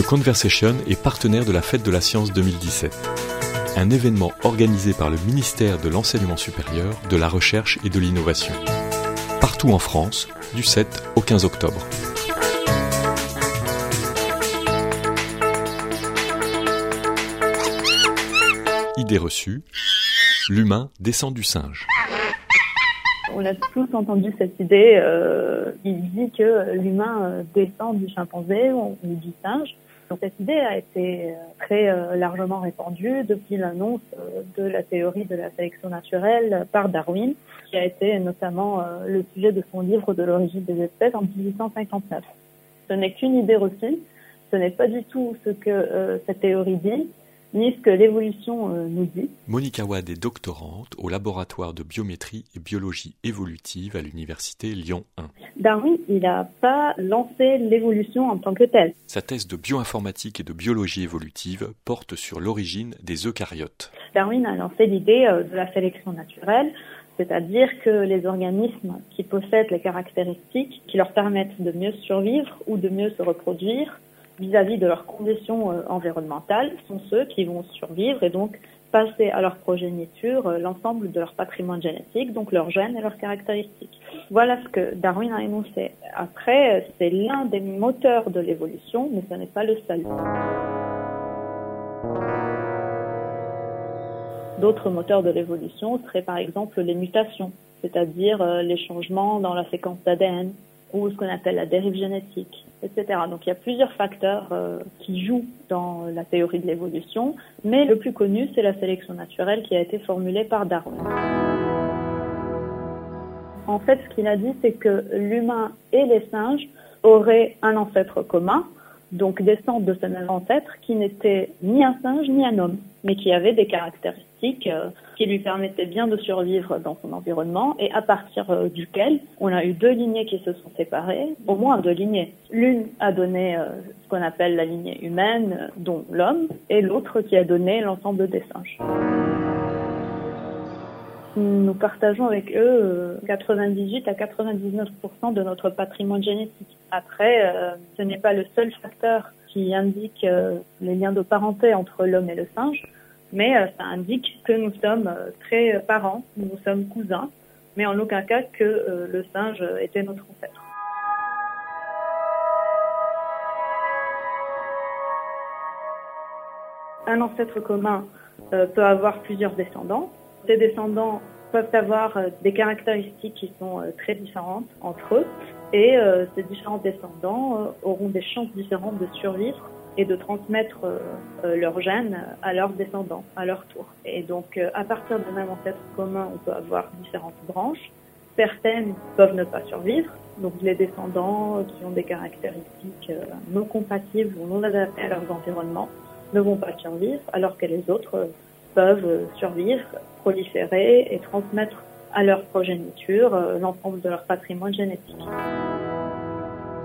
The Conversation est partenaire de la Fête de la Science 2017, un événement organisé par le ministère de l'Enseignement supérieur, de la Recherche et de l'Innovation, partout en France, du 7 au 15 octobre. Idée reçue, l'humain descend du singe. On a tous entendu cette idée euh, il dit que l'humain euh, descend du chimpanzé ou, du singe. Cette idée a été euh, très euh, largement répandue depuis l'annonce de la théorie de la sélection naturelle par Darwin, qui a été notamment le sujet de son livre de l'origine des espèces en 1859. Ce n'est qu'une idée reçue, ce n'est pas du tout ce que cette théorie dit, ni ce que l'évolution euh, nous dit. Monica Wad est doctorante au laboratoire de biométrie et biologie évolutive à l'université Lyon 1. Darwin, il n'a pas lancé l'évolution en tant que telle. Sa thèse de bioinformatique et de biologie évolutive porte sur l'origine des eucaryotes. Darwin a lancé l'idée euh, de la sélection naturelle, c'est-à-dire que les organismes qui possèdent les caractéristiques qui leur permettent de mieux survivre ou de mieux se reproduire vis-à-vis de leurs conditions euh, environnementales sont ceux qui vont survivre et donc passer à leur progéniture euh, l'ensemble de leur patrimoine génétique, donc leurs gènes et leurs caractéristiques. Voilà ce que Darwin a énoncé. Après, c'est l'un des moteurs de l'évolution, mais ce n'est pas le seul. D'autres moteurs de l'évolution seraient par exemple les mutations, c'est-à-dire euh, les changements dans la séquence d'ADN ou ce qu'on appelle la dérive génétique etc. Donc il y a plusieurs facteurs euh, qui jouent dans la théorie de l'évolution, mais le plus connu, c'est la sélection naturelle qui a été formulée par Darwin. En fait, ce qu'il a dit, c'est que l'humain et les singes auraient un ancêtre commun, donc descendent de ce même ancêtre qui n'était ni un singe ni un homme, mais qui avait des caractéristiques euh, qui lui permettaient bien de survivre dans son environnement et à partir euh, duquel on a eu deux lignées qui se sont séparées, au moins deux lignées. L'une a donné euh, ce qu'on appelle la lignée humaine, dont l'homme, et l'autre qui a donné l'ensemble des singes. Nous partageons avec eux 98 à 99% de notre patrimoine génétique. Après, euh, ce n'est pas le seul facteur qui indique euh, les liens de parenté entre l'homme et le singe, mais euh, ça indique que nous sommes très parents, nous sommes cousins, mais en aucun cas que le singe était notre ancêtre. Un ancêtre commun peut avoir plusieurs descendants. Ces descendants peuvent avoir des caractéristiques qui sont très différentes entre eux et euh, ces différents descendants euh, auront des chances différentes de survivre et de transmettre euh, leurs gènes à leurs descendants, à leur tour. Et donc, à partir d'un même ancêtre commun, on peut avoir différentes branches. Certaines peuvent ne pas survivre, donc les descendants qui ont des caractéristiques non compatibles ou non adaptées à leurs environnements ne vont pas survivre, alors que les autres peuvent survivre, proliférer et transmettre à leur progéniture euh, l'ensemble de leur patrimoine génétique.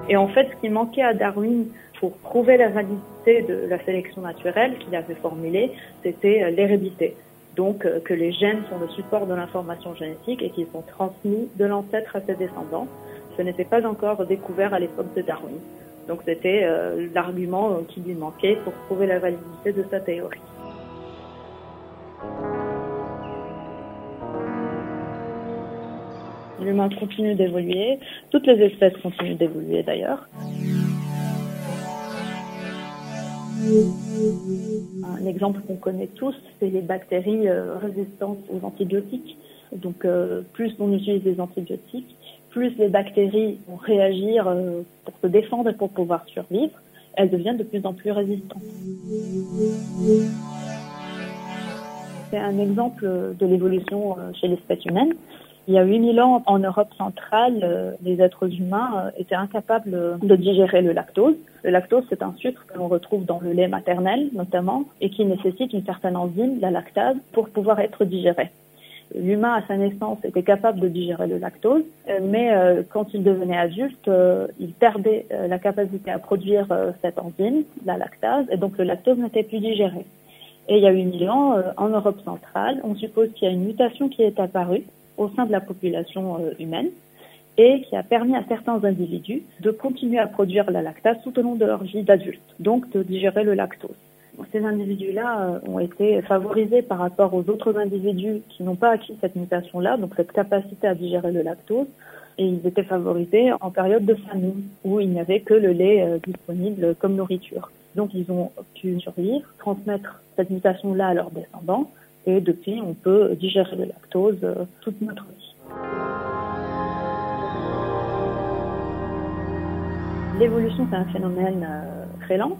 Et en fait, ce qui manquait à Darwin pour prouver la validité de la sélection naturelle qu'il avait formulée, c'était euh, l'hérédité. Donc euh, que les gènes sont le support de l'information génétique et qu'ils sont transmis de l'ancêtre à ses descendants. Ce n'était pas encore découvert à l'époque de Darwin. Donc c'était l'argument qui lui manquait pour prouver la validité de sa théorie. L'humain continue d'évoluer, toutes les espèces continuent d'évoluer d'ailleurs. Un exemple qu'on connaît tous, c'est les bactéries euh, résistantes aux antibiotiques. Donc euh, plus on utilise des antibiotiques, plus les bactéries vont réagir euh, pour se défendre et pour pouvoir survivre. Elles deviennent de plus en plus résistantes. C'est un exemple de l'évolution chez l'espèce humaine. Il y a 8000 ans, en Europe centrale, euh, les êtres humains euh, étaient incapables de digérer le lactose. Le lactose, c'est un sucre que l'on retrouve dans le lait maternel, notamment, et qui nécessite une certaine enzyme, la lactase, pour pouvoir être digéré. L'humain, à sa naissance, était capable de digérer le lactose, euh, mais quand il devenait adulte, il perdait la capacité à produire cette enzyme, la lactase, et donc le lactose n'était plus digéré. Et il y a 8000 ans, en Europe centrale, on suppose qu'il y a une mutation qui est apparue au sein de la population euh, humaine et qui a permis à certains individus de continuer à produire la lactase tout au long de leur vie d'adulte, donc de digérer le lactose. Ces individus-là euh, ont été favorisés par rapport aux autres individus qui n'ont pas acquis cette mutation-là, donc cette capacité à digérer le lactose, et ils étaient favorisés en période de famine, où il n'y avait que le lait euh, disponible comme nourriture. Donc ils ont pu survivre, transmettre cette mutation-là à leurs descendants, et depuis on peut digérer le lactose euh, toute notre vie. L'évolution, c'est un phénomène très lent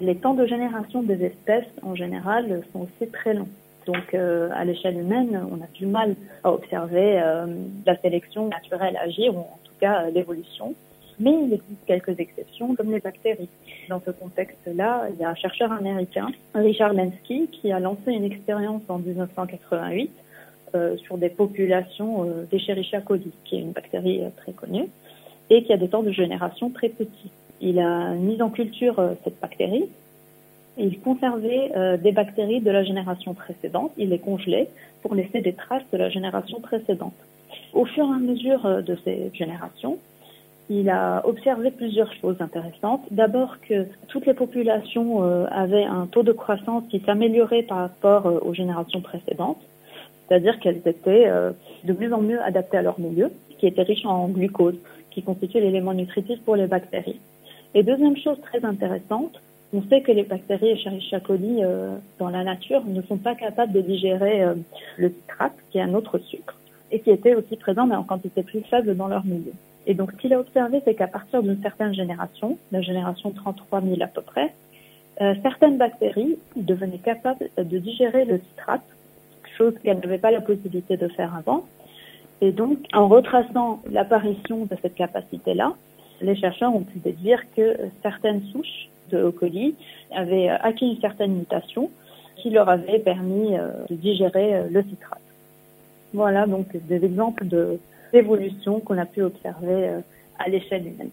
les temps de génération des espèces, en général, sont aussi très longs. Donc, euh, à l'échelle humaine, on a du mal à observer euh, la sélection naturelle agir, ou en tout cas euh, l'évolution. Mais il existe quelques exceptions, comme les bactéries. Dans ce contexte-là, il y a un chercheur américain, Richard Lenski, qui a lancé une expérience en 1988 sur des populations d'Escherichia coli, qui est une bactérie très connue, et qui a des temps de génération très petits. Il a mis en culture euh, cette bactérie. Et il conservait euh, des bactéries de la génération précédente. Il les congelait pour laisser des traces de la génération précédente. Au fur et à mesure euh, de ces générations, il a observé plusieurs choses intéressantes. D'abord que toutes les populations avaient un taux de croissance qui s'améliorait par rapport aux générations précédentes, c'est-à-dire qu'elles étaient de mieux en mieux adaptées à leur milieu, qui était riche en glucose, qui constitue l'élément nutritif pour les bactéries. Et deuxième chose très intéressante, on sait que les bactéries Escherichia euh, dans la nature ne sont pas capables de digérer euh, le citrate, qui est un autre sucre, et qui était aussi présent mais en quantité plus faible dans leur milieu. Et donc ce qu'il a observé, c'est qu'à partir d'une certaine génération, la génération 33 000 à peu près, euh, certaines bactéries devenaient capables de digérer le citrate, chose qu'elles n'avaient pas la possibilité de faire avant. Et donc, en retraçant l'apparition de cette capacité-là, les chercheurs ont pu déduire que certaines souches de E. coli avaient acquis une certaine mutation qui leur avait permis euh, de digérer euh, le citrate. Voilà donc des exemples d'évolution qu'on a pu observer euh, à l'échelle humaine.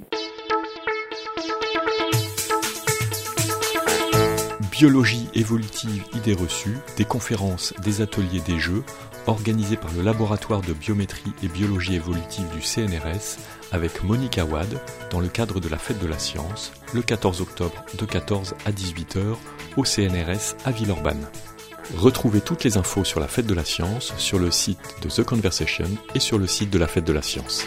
Biologie évolutive idées reçues, des conférences, des ateliers, des jeux, organisés par le laboratoire de biométrie et biologie évolutive du CNRS avec Monique Awad dans le cadre de la Fête de la Science le 14 octobre de 14 à 18h au CNRS à Villeurbanne. Retrouvez toutes les infos sur la Fête de la Science sur le site de The Conversation et sur le site de la Fête de la Science.